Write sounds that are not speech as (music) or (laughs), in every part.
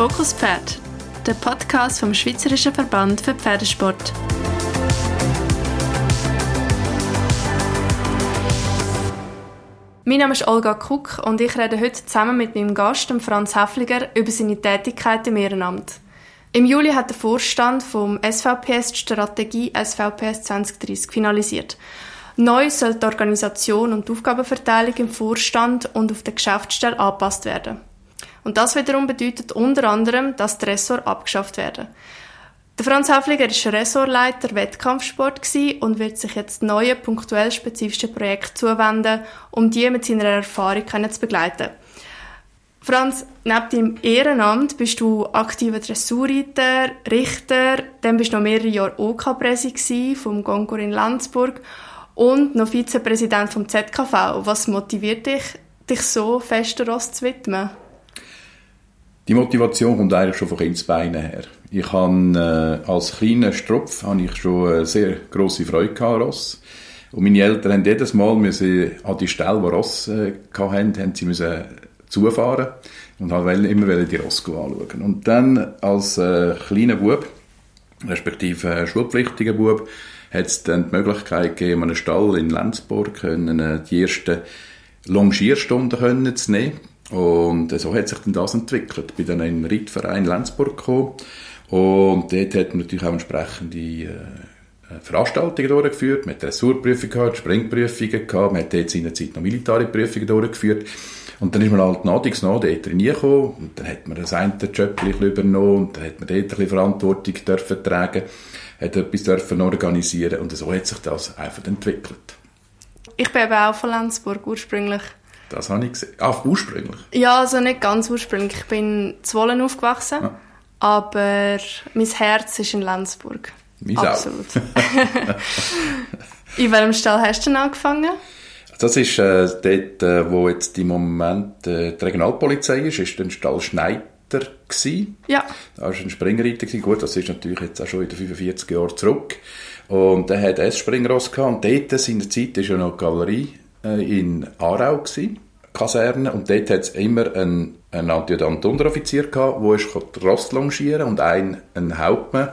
Fokus Pferd, der Podcast vom Schweizerischen Verband für Pferdesport. Mein Name ist Olga Kuck und ich rede heute zusammen mit meinem Gast, Franz Häfliger, über seine Tätigkeit im Ehrenamt. Im Juli hat der Vorstand vom SVPS die Strategie SVPS 2030 finalisiert. Neu soll die Organisation und die Aufgabenverteilung im Vorstand und auf der Geschäftsstelle angepasst werden. Und das wiederum bedeutet unter anderem, dass die Ressort abgeschafft werden. Der Franz Häfliger war Ressortleiter Wettkampfsport und wird sich jetzt neuen, punktuell spezifischen Projekten zuwenden, um die mit seiner Erfahrung zu begleiten. Franz, neben deinem Ehrenamt bist du aktiver Dressurreiter, Richter, dann bist du noch mehrere Jahre OK-Präsi vom Goncourt in Landsburg und noch Vizepräsident vom ZKV. Was motiviert dich, dich so fest Ross zu widmen? Die Motivation kommt eigentlich schon von Kindsbeinen her. Ich habe äh, als kleiner Stropf habe ich schon eine sehr grosse Freude gehabt, Ross. Und meine Eltern haben jedes Mal müssen an die Stelle, wo Ross äh, hatten, haben sie müssen zufahren und haben immer die Ross anschauen. Und dann als äh, kleiner Bub, respektive äh, schulpflichtiger Bub, hat es dann die Möglichkeit gegeben, einen Stall in Lenzburg können, äh, die ersten Longierstunden können zu nehmen. Und so hat sich dann das entwickelt. Ich bin dann in den Reitverein Lenzburg gekommen und dort hat man natürlich auch entsprechende äh, Veranstaltungen durchgeführt, man hat Dressurprüfungen gehabt, Springprüfungen gehabt, man hat dort seinerzeit noch militäre Prüfungen durchgeführt. Und dann ist man halt nadigs noch dort reingekommen und dann hat man das eine Job übernommen und dann hat man dort ein Verantwortung dürfen tragen, hat etwas dürfen organisieren und so hat sich das einfach entwickelt. Ich bin eben auch von Lenzburg ursprünglich. Das habe ich gesehen. Ah, ursprünglich? Ja, also nicht ganz ursprünglich. Ich bin in Zwolle aufgewachsen, ja. aber mein Herz ist in Lenzburg. Mein Absolut. (laughs) in welchem Stall hast du denn angefangen? Das ist äh, dort, äh, wo jetzt im Moment äh, die Regionalpolizei ist, ist der Stall Schneider gewesen. Ja. Da war ein Springreiter gewesen. Gut, das ist natürlich jetzt auch schon wieder 45 Jahre zurück. Und er hat ein Springross gehabt. Und dort, in der Zeit, war ja noch die Galerie in Aarau gewesen, Kaserne, und dort hat es immer einen, einen Adjutant-Unteroffizier gehabt, der ist die Ross longieren und ein, ein Hauptmann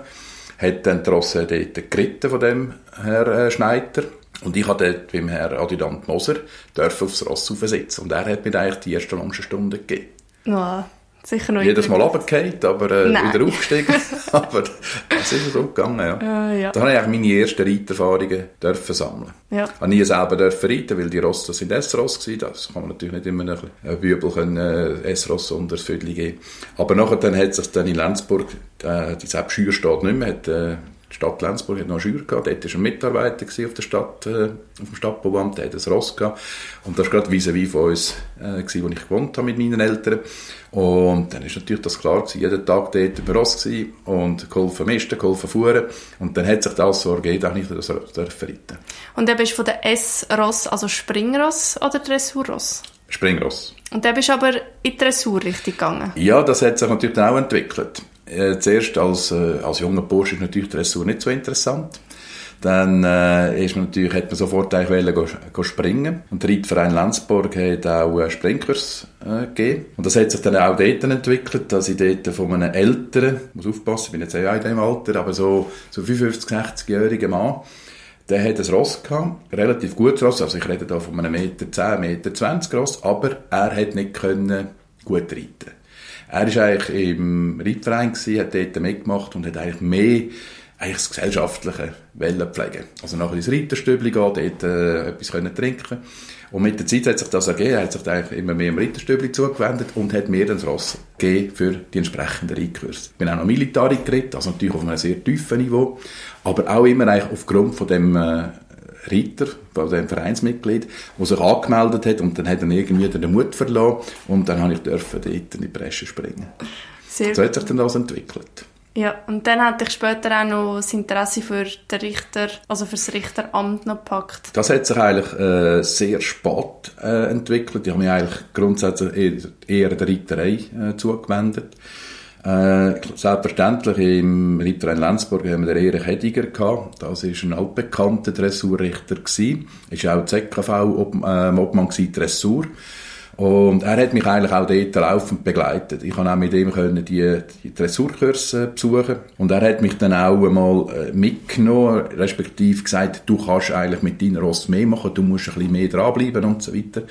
hat dann die dort geritten von dem Herr äh, Schneider. Und ich durfte dort beim Herrn Adjutant Moser aufs Ross aufsitzen. Und er hat mir eigentlich die ersten Longenstunde gegeben. Ja, Sicher noch Jedes Mal runtergefallen, aber äh, wieder aufgestiegen. (laughs) (laughs) aber das ist so gegangen, ja. Uh, ja. Da habe ich eigentlich meine ersten Reiterfahrungen dürfen sammeln. Ja. Ich habe nie selber dürfen reiten, weil die Rosse sind S-Ross gewesen. Das kann man natürlich nicht immer ein Bübel können, äh, S-Ross unter das Viertel geben. Aber nachher dann hat sich dann in Lenzburg, äh, die Schür steht nicht mehr, hat, äh, die Stadt Lenzburg hat noch eine gehabt, dort war ein Mitarbeiter auf der Stadt, äh, auf dem Stadtbauamt, der hat ein Ross gehabt. Und das war gerade vis-à-vis von uns, äh, gewesen, wo ich gewohnt habe mit meinen Eltern. Und dann ist natürlich das klar gewesen, jeden Tag dort im Ross gewesen und geholfen misten, geholfen fuhren. Und dann hat sich das so ergeben, auch nicht das reiten. Und dann bist du von der S-Ross, also Springross oder Dressurross? Springross. Und dann bist du aber in die Dressurrichtung gegangen? Ja, das hat sich natürlich auch entwickelt. Äh, zuerst als, äh, als junger Bursch ist natürlich Dressur nicht so interessant. Dann äh, ist man natürlich, hat man sofort eigentlich wollen, go, springen. Und der Reitverein Lenzburg hat auch äh, Springkurs äh, gegeben. Und das hat sich dann auch dort entwickelt, dass ich dort von einem älteren, muss aufpassen, ich bin jetzt auch in dem Alter, aber so, so 55, 60-jährigen Mann, der hat ein Ross gehabt, relativ gutes Ross, also ich rede da von einem Meter 10, Meter 20 Ross, aber er hat nicht können gut reiten er war eigentlich im Reitverein, hat dort mitgemacht und hat eigentlich mehr eigentlich das gesellschaftliche Wellen pflegen. Also nachher ins Reiterstübli gehen, dort äh, etwas können trinken und mit der Zeit hat sich das ergeben, er hat sich eigentlich immer mehr im Reiterstübli zugewendet und hat mir dann das Ross gegeben für die entsprechenden Reitkurse. Ich bin auch noch Militari geritten, also natürlich auf einem sehr tiefen Niveau, aber auch immer eigentlich aufgrund von dem äh, Reiter, von dem Vereinsmitglied, der sich angemeldet hat und dann hat er irgendwie den Mut verloren und dann habe ich dürfen dort in die Bresche springen. Sehr so hat sich dann das entwickelt. Ja, und dann hatte ich später auch noch das Interesse für den Richter, also für das Richteramt noch gepackt. Das hat sich eigentlich äh, sehr spät äh, entwickelt. Ich habe mich eigentlich grundsätzlich eher, eher der Reiterei äh, zugewendet. Äh, selbstverständlich im Lenzburg haben wir den Erich Hediger gehabt. Das war ein altbekannter Dressurrichter gewesen. Ist auch ZKV Ob äh, Obmann gewesen, Dressur. Und er hat mich eigentlich auch dort laufend begleitet. Ich konnte auch mit ihm können die, die Dressurkurse besuchen. Und er hat mich dann auch einmal äh, mitgenommen, respektive gesagt, du kannst eigentlich mit deiner Rost mehr machen, du musst ein bisschen mehr dranbleiben und so weiter.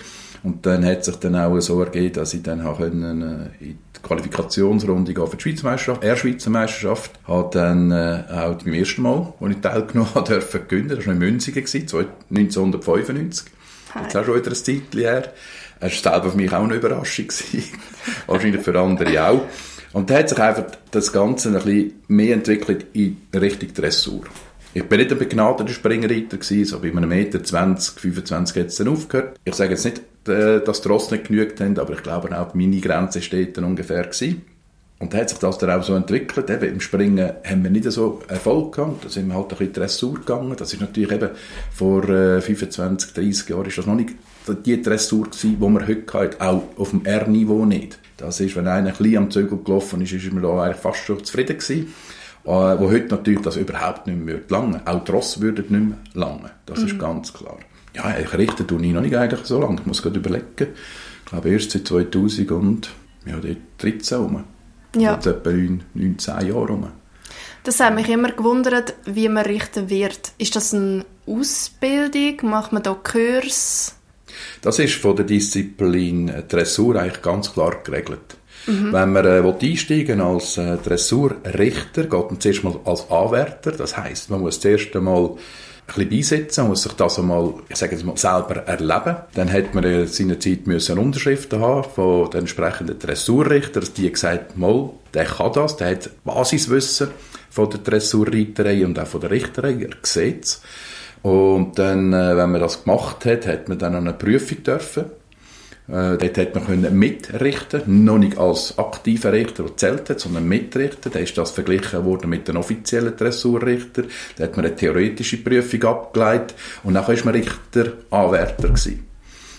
Und dann hat sich dann auch so ergeben, dass ich dann auch können, äh, in die Qualifikationsrunde gehen für die Schweizer Meisterschaft, er Schweizer Meisterschaft. Habe dann äh, auch beim ersten Mal, wo ich teilgenommen (laughs) habe, dürfen gewinnen. Das war in Münzigen, 1995. Jetzt auch schon wieder ein Zeitchen her. Es war selber für mich auch eine Überraschung. (laughs) Wahrscheinlich für andere auch. Und da hat sich einfach das Ganze ein bisschen mehr entwickelt in Richtung Dressur. Ich bin nicht ein begnadeter Springreiter gewesen, so bei einem Meter 20, 25 hat es dann aufgehört. Ich sage jetzt nicht, dass die Ross nicht genügt haben, aber ich glaube auch, meine Grenze steht dann ungefähr gewesen. Und da hat sich das dann auch so entwickelt. Eben, Im Springen haben wir nicht so Erfolg gehabt. Da sind wir halt ein bisschen Dressur gegangen. Das ist natürlich eben vor äh, 25, 30 Jahren ist das noch nicht die Dressur gewesen, die wir heute haben. Auch auf dem R-Niveau nicht. Das ist, wenn einer ein bisschen am Zügel gelaufen ist, ist man da eigentlich fast schon zufrieden gewesen. Äh, wo heute natürlich das überhaupt nicht mehr lange. Auch die Ross würden nicht mehr lange. Das mhm. ist ganz klar. Ja, ich richte tue ich noch nicht eigentlich so lange. Ich muss gerade überlegen. Ich glaube erst seit 2000 und ja, 13 rum. Ja. Jetzt etwa 9, 9 10 Jahre rum. Das hat mich immer gewundert, wie man richten wird. Ist das eine Ausbildung? Macht man da Kurs? Das ist von der Disziplin Dressur eigentlich ganz klar geregelt. Mhm. Wenn man äh, einsteigen als äh, Dressurrichter, geht man zuerst mal als Anwärter. Das heißt, man muss zuerst einmal ein bisschen beisetzen, muss sich das einmal, ich sage jetzt mal, selber erleben. Dann hat man in seiner Zeit müssen Unterschriften haben von den entsprechenden Dressurrichtern, dass die gesagt mal, der kann das, der hat Basiswissen von der Dressurreiterei und auch von der Richterei, er sieht es. Und dann, äh, wenn man das gemacht hat, hat man dann eine Prüfung dürfen. Äh, dort hat man können mitrichten, noch nicht als aktiver Richter, der zählt hat, sondern mitrichten. Da ist das verglichen worden mit den offiziellen Dressurrichter. Da hat man eine theoretische Prüfung abgeleitet und dann ist man Richteranwärter gewesen.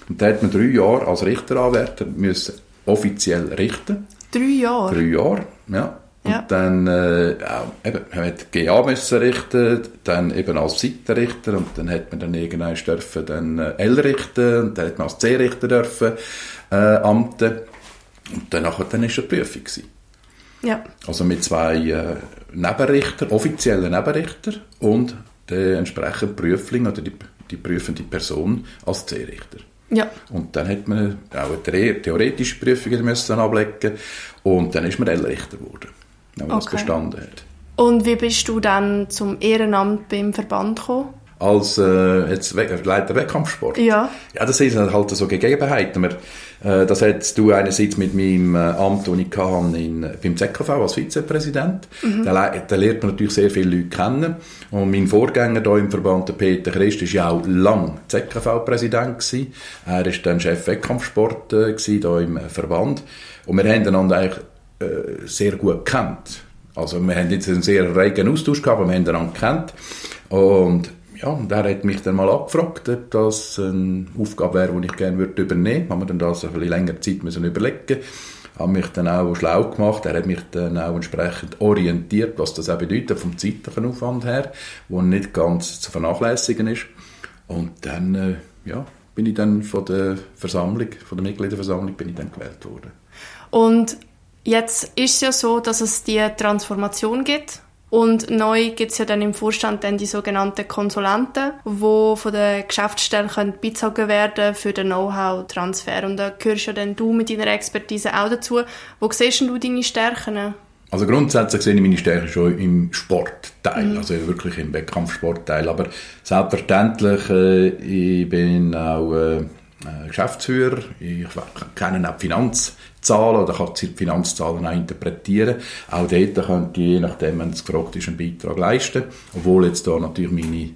Und da hat man drei Jahre als Richteranwärter müssen offiziell richten. Drei Jahre? Drei Jahre, ja. Ja. Und dann äh, eben, man hat GA müssen richten, dann eben als Seitenrichter und dann hat man dann irgendwann dürfen dann äh, L richten und dann hat man als C-Richter dürfen äh, amten und dann nachher dann ist eine Prüfung gewesen. Ja. Also mit zwei äh, Nebenrichter, offiziellen Nebenrichter und der entsprechende Prüfling oder die, die prüfende Person als C-Richter. Ja. Und dann hat man auch eine theoretische Prüfung müssen ablegen und dann ist man L-Richter geworden man okay. das bestanden hat. Und wie bist du dann zum Ehrenamt beim Verband gekommen? Als äh, jetzt Leiter Wettkampfsport? Ja. Ja, das sind halt so Gegebenheiten. Wir, äh, das hast du einerseits mit meinem äh, Amt, das ich hatte, in, beim ZKV als Vizepräsident. Mhm. Da, da lernt man natürlich sehr viele Leute kennen. Und mein Vorgänger hier im Verband, der Peter Christ, war ja auch lang ZKV-Präsident. Er war dann Chef Wettkampfsport äh, hier im Verband. Und wir haben einander eigentlich äh, sehr gut kennt. Also wir haben jetzt einen sehr regen Austausch gehabt, aber wir haben einander kennt. Und ja, und er hat mich dann mal abgefragt, ob das eine Aufgabe wäre, die ich gerne würde übernehmen würde. Haben wir dann das ein bisschen länger Zeit müssen überlegen habe mich dann auch schlau gemacht. Er hat mich dann auch entsprechend orientiert, was das auch bedeutet vom zeitlichen Aufwand her, wo nicht ganz zu vernachlässigen ist. Und dann, äh, ja, bin ich dann von der Versammlung, von der Mitgliederversammlung, bin ich dann gewählt worden. Und Jetzt ist es ja so, dass es die Transformation gibt. Und neu gibt es ja dann im Vorstand dann die sogenannten Konsulenten, die von der Geschäftsstelle beizogen werden für den Know-how-Transfer. Und da gehörst ja dann du mit deiner Expertise auch dazu. Wo siehst du deine Stärken? Also grundsätzlich sehe ich meine Stärken schon im Sportteil, mhm. also wirklich im Wettkampfsportteil. Aber selbstverständlich, äh, ich bin auch äh, Geschäftsführer, ich kenne auch die Finanz Zahlen oder kann die Finanzzahlen auch interpretieren. Auch dort könnte ich, je nachdem, wenn es gefragt ist, einen Beitrag leisten. Obwohl jetzt da natürlich meine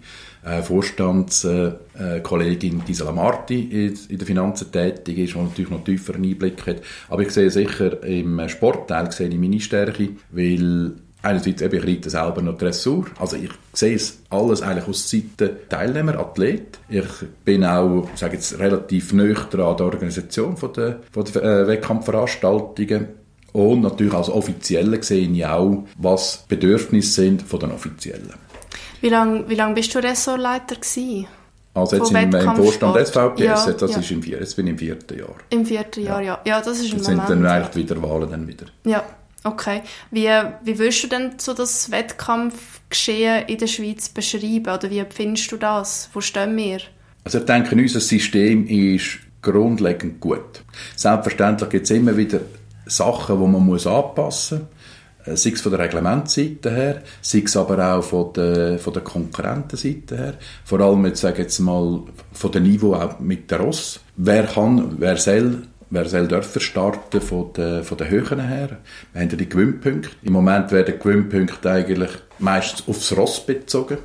äh, Vorstandskollegin äh, Gisela Marti in, den Finanzen tätig ist, die natürlich noch tiefer einen Einblick hat. Aber ich sehe sicher im Sportteil sehe ich meine Stärke, weil einerseits eben, ich reite selber noch Dressur. Also ich sehe es alles eigentlich aus Seite Teilnehmer, Athlet. Ich bin auch, sage jetzt, relativ nüchtern an der Organisation von der, von der äh, Wettkampfveranstaltungen. Und natürlich als Offizielle sehe ich auch, was Bedürfnisse sind von den Offiziellen. Wie lange wie lang bist du Ressortleiter gewesen? Also jetzt im, im Vorstand SVPS, ja, das ja. ist im, jetzt bin ich im vierten Jahr. Im vierten Jahr, ja. Ja, das ist ein das sind dann eigentlich wieder Wahlen dann wieder. Ja, okay. Wie, wie willst du denn so das Wettkampfgeschehen in der Schweiz beschreiben? Oder wie findest du das? Wo stehen wir? Also ich denke, unser System ist grundlegend gut. Selbstverständlich gibt es immer wieder Sachen, die man muss anpassen muss äh, sei es von der Reglementseite her, sei es aber auch von der, von der Konkurrentenseite her. Vor allem, jetzt sage jetzt mal, von dem Niveau auch mit der Ross. Wer kann, wer soll, wer soll dürfen starten von den, von den Höhen her? Wir haben ja die Gewinnpunkte. Im Moment werden Gewinnpunkte eigentlich meistens aufs Ross bezogen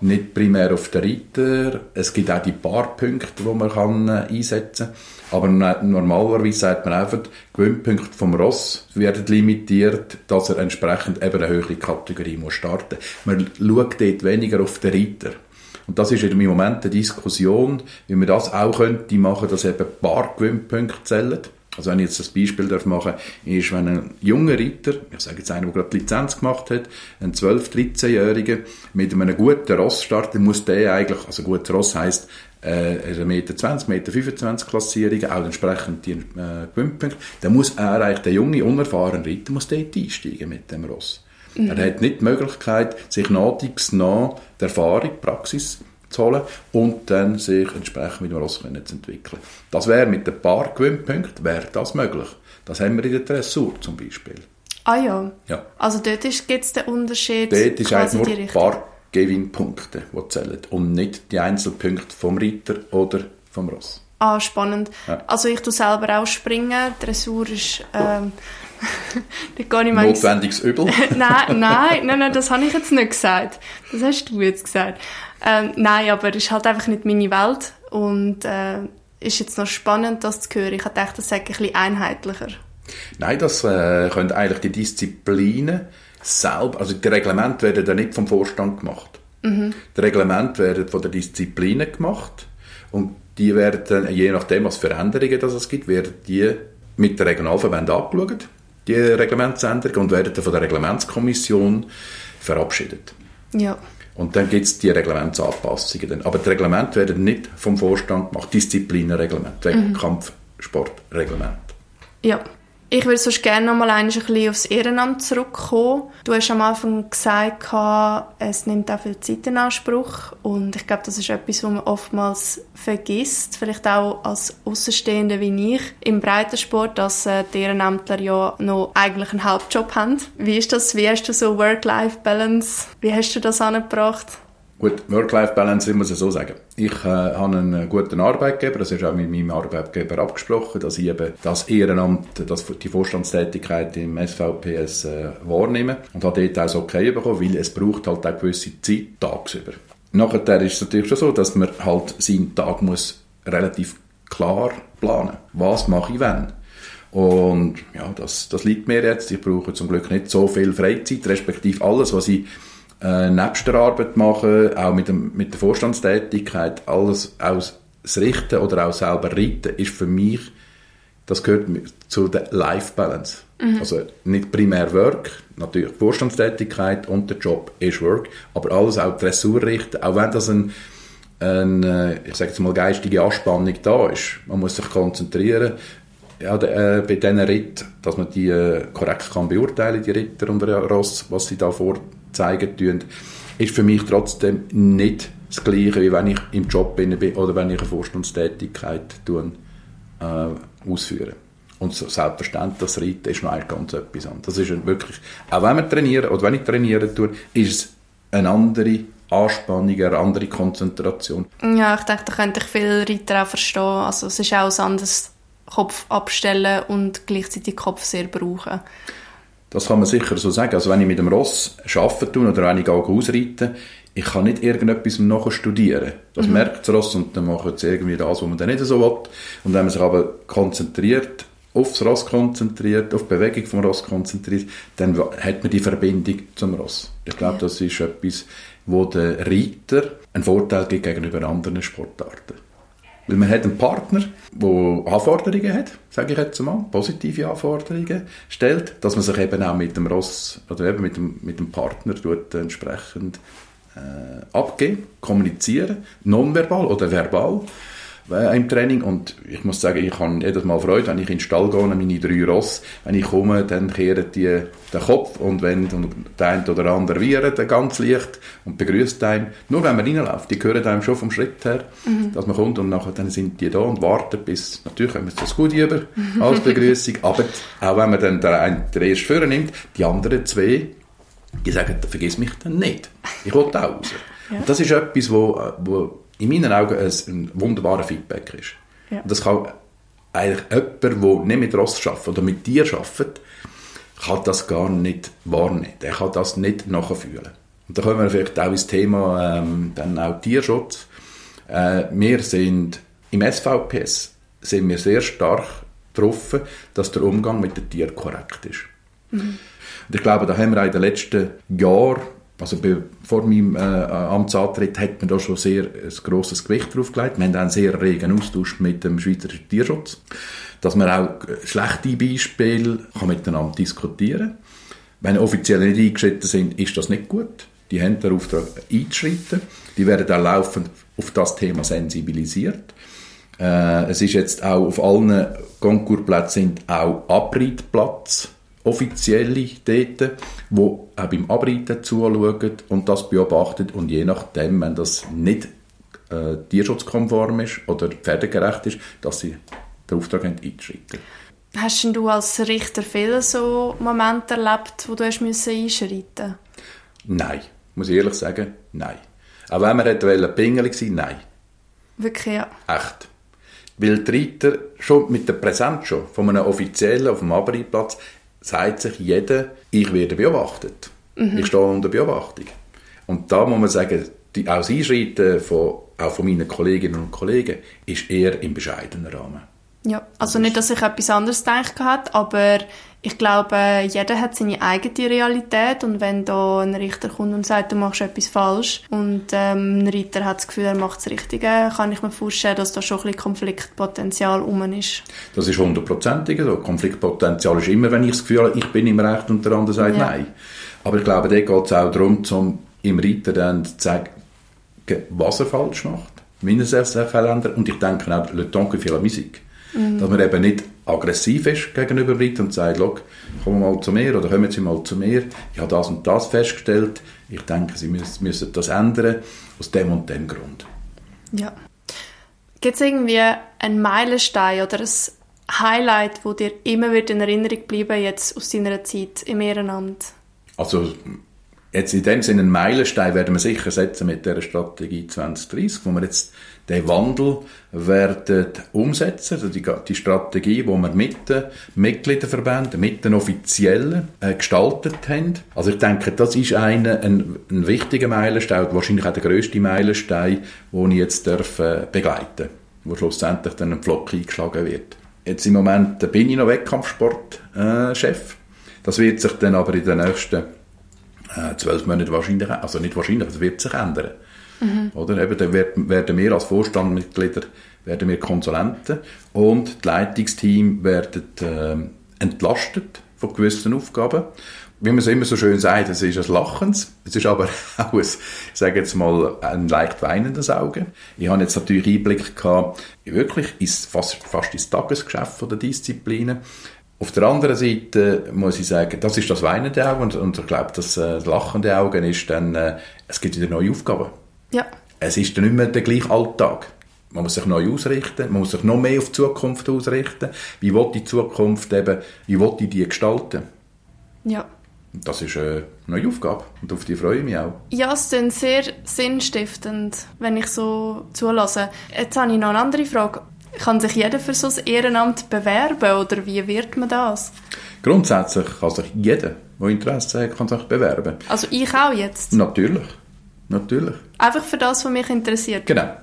nicht primär auf den Reiter. Es gibt auch die Paarpunkte, die man kann, äh, einsetzen kann. Aber normalerweise sagt man einfach, Gewinnpunkte vom Ross werden limitiert, dass er entsprechend eben eine höhere Kategorie starten muss. Man schaut dort weniger auf den Reiter. Und das ist im Moment eine Diskussion, wie man das auch könnte machen, dass eben Paargewinnpunkte zählen. Also wenn ich jetzt das Beispiel machen darf, ist, wenn ein junger Reiter, ich sage jetzt einer, der gerade die Lizenz gemacht hat, ein 12-, 13-Jähriger mit einem guten Ross starten, muss der eigentlich, also guter Ross heisst, äh, 1,20 Meter, 20, Meter 25 Klassierung, auch entsprechend die äh, Gewinnpunkte, dann muss er eigentlich, der junge, unerfahrene Reiter, muss dort einsteigen mit dem Ross. Mhm. Er hat nicht die Möglichkeit, sich nach der Erfahrung, Praxis zu holen und dann sich entsprechend mit dem Ross zu entwickeln. Das wäre mit ein paar Gewinnpunkten wäre das möglich. Das haben wir in der Dressur zum Beispiel. Ah ja. ja. Also dort gibt es den Unterschied. Dort ist eigentlich nur ein paar Gewinnpunkte, die zählen und nicht die Einzelpunkte vom Reiter oder vom Ross. Ah, spannend. Ja. Also ich tue selber auch springen. Dressur ist... Ähm, (laughs) Notwendiges Übel? (laughs) nein, nein, nein, nein, das habe ich jetzt nicht gesagt. Das hast du jetzt gesagt. Ähm, nein, aber es ist halt einfach nicht meine Welt und äh, ist jetzt noch spannend, das zu hören. Ich dachte, das sei ein bisschen einheitlicher. Nein, das äh, können eigentlich die Disziplinen selber, also die Reglemente werden dann nicht vom Vorstand gemacht. Mhm. Die Reglemente werden von der Disziplinen gemacht und die werden dann, je nachdem, was für Änderungen das es gibt, werden die mit der Regionalverband angeschaut, die Reglementsänderungen, und werden dann von der Reglementskommission verabschiedet. Ja. Und dann gibt es die Reglementsanpassungen. Aber die Reglemente werden nicht vom Vorstand gemacht. Disziplinenreglement, Wettkampfsportreglement. Ja. Ich würde sonst gerne noch mal ein bisschen aufs Ehrenamt zurückkommen. Du hast am Anfang gesagt, es nimmt auch viel Zeit in Anspruch und ich glaube, das ist etwas, was man oftmals vergisst, vielleicht auch als Außenstehende wie ich im Breitensport, dass äh, die Ehrenamtler ja noch eigentlich einen Hauptjob haben. Wie ist das? Wie hast du so Work-Life-Balance? Wie hast du das angebracht? Gut, Work-Life-Balance, ich muss es so sagen. Ich äh, habe einen guten Arbeitgeber, das ist auch mit meinem Arbeitgeber abgesprochen, dass ich eben das Ehrenamt, das, die Vorstandstätigkeit im SVPS äh, wahrnehme und habe dort auch das Okay bekommen, weil es braucht halt auch gewisse Zeit tagsüber. Nachher ist es natürlich schon so, dass man halt seinen Tag muss relativ klar planen. Was mache ich wenn? Und ja, das, das liegt mir jetzt. Ich brauche zum Glück nicht so viel Freizeit, respektive alles, was ich äh, nebst der Arbeit machen, auch mit, dem, mit der Vorstandstätigkeit, alles aus das Richten oder auch selber Reiten ist für mich, das gehört zu der Life Balance. Mhm. Also nicht primär Work, natürlich Vorstandstätigkeit und der Job ist Work, aber alles auch Dressur richten, auch wenn das ein, ein äh, ich sage jetzt mal geistige Anspannung da ist. Man muss sich konzentrieren, ja, de, äh, bei diesen Ritten, dass man die äh, korrekt kann beurteilen, die Ritter und Ross, was sie da vor zeigen tun, ist für mich trotzdem nicht das Gleiche, wie wenn ich im Job bin oder wenn ich eine Vorstandstätigkeit tue, äh, ausführe. Und so, selbstverständlich, das Reiten ist noch ganz etwas anderes. Das ist wirklich, auch wenn wir trainieren, oder wenn ich trainieren tue, ist es eine andere Anspannung, eine andere Konzentration. Ja, ich denke, da könnte ich viele Reiter auch verstehen. Also es ist auch ein anderes Kopf abstellen und gleichzeitig Kopf sehr brauchen. Das kann man sicher so sagen. Also wenn ich mit dem Ross arbeiten tue oder wenn ich auch ausreite, ich kann nicht irgendetwas nachher studieren. Das mhm. merkt das Ross und dann macht es irgendwie das, was man dann nicht so will. Und wenn man sich aber konzentriert, aufs Ross konzentriert, auf die Bewegung vom Ross konzentriert, dann hat man die Verbindung zum Ross. Ich glaube, das ist etwas, wo der Reiter einen Vorteil gibt gegenüber anderen Sportarten. Weil man hat einen Partner, der Anforderungen hat, sage ich jetzt mal, positive Anforderungen stellt, dass man sich eben auch mit dem Ross oder eben mit dem, mit dem Partner tut, entsprechend äh, abgeben, kommunizieren, nonverbal oder verbal äh, im Training und ich muss sagen, ich habe jedes Mal Freude, wenn ich in den Stall gehe, meine drei Ross, wenn ich komme, dann kehren die den Kopf und wenn der eine oder andere wiehert ganz leicht und begrüßt einen. Nur wenn man reinläuft, die hören einem schon vom Schritt her, mhm. dass man kommt und nachher dann sind die da und warten bis, natürlich haben wir das gut über als (laughs) Begrüßung, aber auch wenn man dann der, einen, der erste Führer nimmt, die anderen zwei, die sagen, vergiss mich dann nicht. Ich will da raus. Ja. Und das ist etwas, wo, wo in meinen Augen ein, ein wunderbarer Feedback ist. Ja. Und das kann eigentlich jemand, der nicht mit Ross arbeitet oder mit dir arbeitet, kann das gar nicht wahrnehmen. Der kann das nicht nachfühlen. Und da kommen wir vielleicht auch ins Thema ähm, dann auch Tierschutz. Äh, wir sind im SVPS sind wir sehr stark getroffen, dass der Umgang mit den Tieren korrekt ist. Mhm. Und ich glaube, da haben wir auch in den letzten Jahren also vor meinem äh, Amtsantritt hat man da schon sehr ein grosses Gewicht drauf gelegt. Wir haben einen sehr regen Austausch mit dem Schweizerischen Tierschutz, dass man auch schlechte Beispiele kann miteinander diskutieren kann. Wenn offiziell nicht eingeschritten sind, ist das nicht gut. Die haben den Auftrag einzuschreiten. Die werden auch laufend auf das Thema sensibilisiert. Äh, es ist jetzt auch auf allen Konkursplätzen auch Abreitplatz Offizielle dort, die auch beim Abreiten zuschauen und das beobachten und je nachdem, wenn das nicht äh, tierschutzkonform ist oder pferdegerecht ist, dass sie den Auftrag einschreiten. Hast du als Richter viele so Momente erlebt, wo du hast müssen einschreiten Nein, muss ich ehrlich sagen, nein. Auch wenn man hätte Pingel sein nein. Wirklich, ja. Echt. Weil die Reiter schon mit der Präsenz schon von einem Offiziellen auf dem Abreitplatz sagt sich jeder, ich werde beobachtet. Mhm. Ich stehe unter Beobachtung. Und da muss man sagen, die, auch das Einschreiten von, auch von meinen Kolleginnen und Kollegen ist eher im bescheidenen Rahmen. Ja, also nicht, dass ich etwas anderes gedacht habe, aber ich glaube, jeder hat seine eigene Realität und wenn da ein Richter kommt und sagt, du machst etwas falsch und ähm, ein Richter hat das Gefühl, er macht das Richtige, kann ich mir vorstellen, dass da schon ein bisschen Konfliktpotenzial rum ist. Das ist hundertprozentig so. Konfliktpotenzial ist immer, wenn ich das Gefühl habe, ich bin im Recht und der andere sagt ja. nein. Aber ich glaube, da geht es auch darum, zum im Richter dann zu sagen, was er falsch macht. Meines Erachtens. Und ich denke auch, le temps que fait la musique. Mhm. Dass man eben nicht aggressiv ist gegenüber Leuten und sagt, komm mal zu mir oder kommen Sie mal zu mir, ich habe das und das festgestellt, ich denke, Sie müssen, müssen das ändern, aus dem und dem Grund. Ja. Gibt es irgendwie einen Meilenstein oder ein Highlight, wo dir immer wird in Erinnerung bleiben jetzt aus deiner Zeit im Ehrenamt? Also jetzt in dem Sinne einen Meilenstein werden wir sicher setzen mit der Strategie 2030, wo wir jetzt den Wandel werden umsetzen, also die, Strategie, die wir mit den Mitgliederverbänden, mit den Offiziellen äh, gestaltet haben. Also ich denke, das ist eine, ein, ein wichtiger Meilenstein, wahrscheinlich auch der grösste Meilenstein, den ich jetzt darf, äh, begleiten wo schlussendlich dann ein Pflock eingeschlagen wird. Jetzt im Moment bin ich noch Wettkampfsportchef. Äh, das wird sich dann aber in den nächsten zwölf Monaten wahrscheinlich, also nicht wahrscheinlich, das wird sich ändern. Mhm. Oder? Eben, dann werden wir als Vorstandmitglieder werden wir Konsulenten und das Leitungsteam werden äh, entlastet von gewissen Aufgaben. Wie man es immer so schön sagt, es ist ein Lachens, es ist aber (laughs) auch ein, ich sage jetzt mal, ein leicht weinendes Auge. Ich habe jetzt natürlich Einblick gehabt, wirklich ist fast, fast ins Tagesgeschäft der Disziplinen. Auf der anderen Seite muss ich sagen, das ist das weinende Auge und, und ich glaube, das, äh, das lachende Auge ist dann, äh, es gibt wieder neue Aufgaben. Ja. Es ist dann nicht mehr der gleiche Alltag. Man muss sich neu ausrichten, man muss sich noch mehr auf die Zukunft ausrichten. Wie will die Zukunft eben, wie will ich die gestalten? Ja. Das ist eine neue Aufgabe und auf die freue ich mich auch. Ja, es ist sehr sinnstiftend, wenn ich so zulasse. Jetzt habe ich noch eine andere Frage. Kann sich jeder für so ein Ehrenamt bewerben oder wie wird man das? Grundsätzlich kann sich jeder, der Interesse hat, kann sich bewerben. Also ich auch jetzt? Natürlich. Natürlich. Einfach für das, was mich interessiert. Genau.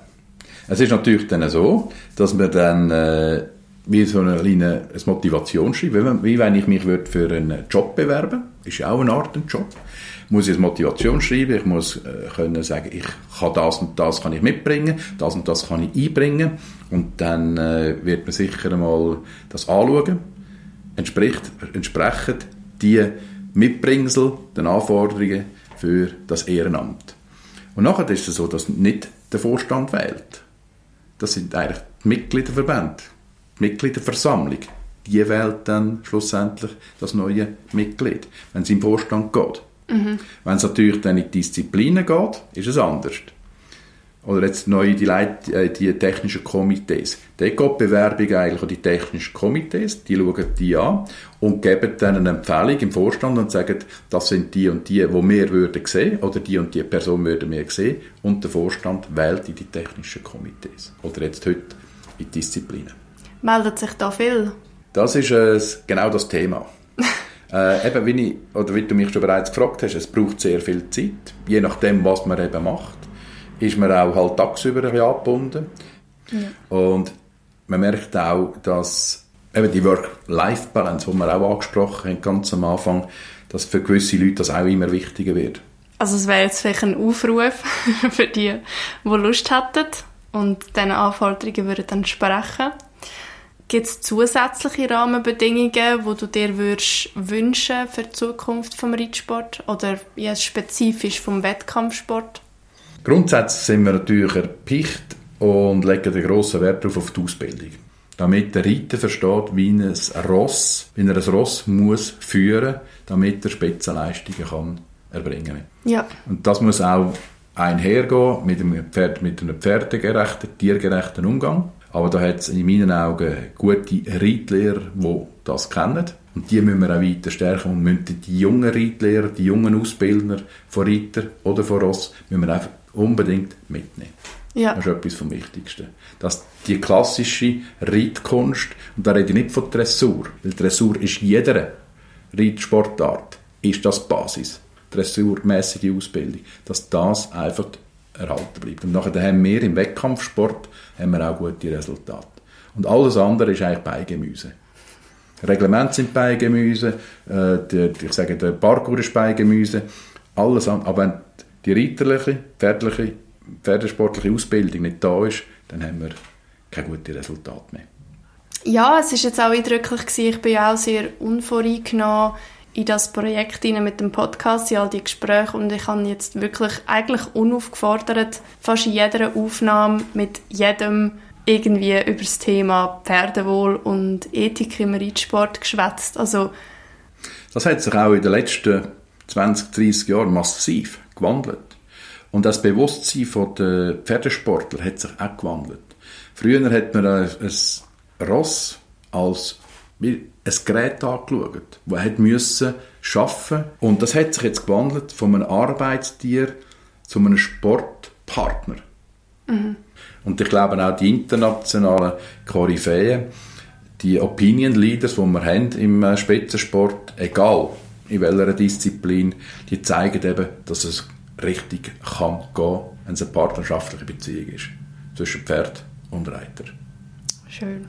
Es ist natürlich dann so, dass man dann äh, wie so eine kleine ein Motivationsschreiben, wie, wie wenn ich mich für einen Job bewerben ist ja auch eine Art ein Job, muss ich eine Motivation schreiben, ich muss äh, können sagen, ich kann das und das kann ich mitbringen, das und das kann ich einbringen und dann äh, wird man sicher einmal das anschauen, entspricht, entsprechend die Mitbringsel den Anforderungen für das Ehrenamt. Und nachher ist es so, dass nicht der Vorstand wählt. Das sind eigentlich die Mitgliederverbände, die Mitgliederversammlung. Die wählt dann schlussendlich das neue Mitglied, wenn es im Vorstand geht. Mhm. Wenn es natürlich dann in die Disziplinen geht, ist es anders oder jetzt neu die, Leit äh, die technischen Komitees. Dort geht die Bewerbung eigentlich an die technischen Komitees, die schauen die an und geben dann eine Empfehlung im Vorstand und sagen, das sind die und die, wo wir würden sehen oder die und die Person würden wir sehen und der Vorstand wählt in die technischen Komitees oder jetzt heute in die Disziplinen. Meldet sich da viel? Das ist äh, genau das Thema. Äh, eben, wie, ich, oder wie du mich schon bereits gefragt hast, es braucht sehr viel Zeit, je nachdem, was man eben macht ist man auch halt tagsüber ein bisschen angebunden. Ja. Und man merkt auch, dass eben die Work-Life-Balance, die wir auch angesprochen haben, ganz am Anfang, dass für gewisse Leute das auch immer wichtiger wird. Also es wäre jetzt vielleicht ein Aufruf (laughs) für die, die Lust hätten und diese Anforderungen würden dann sprechen. Gibt es zusätzliche Rahmenbedingungen, die du dir würdest wünschen für die Zukunft vom Reitsport oder jetzt spezifisch vom Wettkampfsport? Grundsätzlich sind wir natürlich erpicht und legen einen grossen Wert darauf auf die Ausbildung. Damit der Reiter versteht, wie ein Ross, wie er ein Ross muss führen, damit er Spitzenleistungen kann erbringen. Ja. Und das muss auch einhergehen mit einem, Pferd, mit einem pferdegerechten, tiergerechten Umgang. Aber da hat es in meinen Augen gute Reitlehrer, die das kennen. Und die müssen wir auch weiter stärken und müssen die jungen Reitlehrer, die jungen Ausbildner von Reiter oder von Ross, müssen wir einfach unbedingt mitnehmen. Ja. Das ist etwas vom Wichtigsten. Dass die klassische Reitkunst, und da rede ich nicht von Dressur, weil Dressur ist jeder Reitsportart, ist das Basis. Dressurmäßige Ausbildung. Dass das einfach erhalten bleibt. Und nachher haben wir im Wettkampfsport haben wir auch gute Resultate. Und alles andere ist eigentlich Beigemüse. Reglement sind Beigemüse, äh, ich sage, der Parkour ist Beigemüse, alles andere. Aber wenn die reiterliche, pferdliche, pferdesportliche Ausbildung nicht da ist, dann haben wir keine guten Resultate mehr. Ja, es ist jetzt auch eindrücklich gewesen. Ich bin ja auch sehr unvoreingenommen in das Projekt mit dem Podcast, in all die Gespräche und ich habe jetzt wirklich eigentlich unaufgefordert fast in jeder Aufnahme mit jedem irgendwie über das Thema Pferdewohl und Ethik im Reitsport geschwätzt. Also das hat sich auch in den letzten 20, 30 Jahren massiv gewandelt. Und das Bewusstsein der Pferdesportler hat sich auch gewandelt. Früher hat man ein Ross als ein Gerät angeschaut, das hat müssen schaffen und das hat sich jetzt gewandelt von einem Arbeitstier zu einem Sportpartner. Mhm. Und ich glaube auch die internationalen Koryphäen, die Opinion Leaders, die wir haben im Spitzensport, egal in welcher Disziplin, die zeigen eben, dass es richtig kann gehen, wenn es eine partnerschaftliche Beziehung ist zwischen Pferd und Reiter. Schön.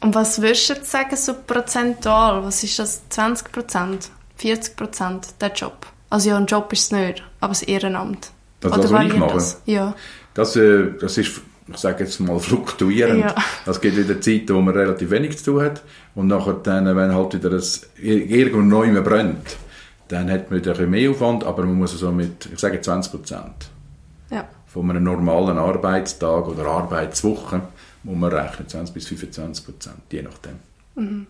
Und was würdest du jetzt sagen, so prozentual? Was ist das? 20 Prozent? 40 Prozent, der Job? Also ja, ein Job ist es nicht, aber das Ehrenamt. Also Oder das, was ich mache? Das? Ja. Das, äh, das ist, ich sage jetzt mal, (laughs) fluktuierend. Ja. Es gibt wieder Zeiten, wo man relativ wenig zu tun hat und nachher dann, wenn halt wieder das irgendwo neu mehr brennt, dann hat man wieder ein bisschen mehr Aufwand, aber man muss so mit, ich sage 20 Prozent ja. von einem normalen Arbeitstag oder Arbeitswoche, wo man rechnet, 20 bis 25 Prozent, je nachdem. Mhm.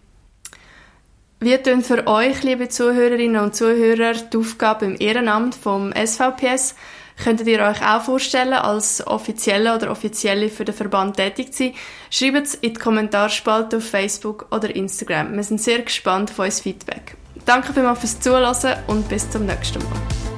Wie tun für euch, liebe Zuhörerinnen und Zuhörer, die Aufgabe im Ehrenamt vom SVPS? Könntet ihr euch auch vorstellen, als Offizielle oder Offizielle für den Verband tätig zu sein? Schreibt es in die Kommentarspalte auf Facebook oder Instagram. Wir sind sehr gespannt auf euer Feedback. Danke vielmals fürs Zuhören und bis zum nächsten Mal.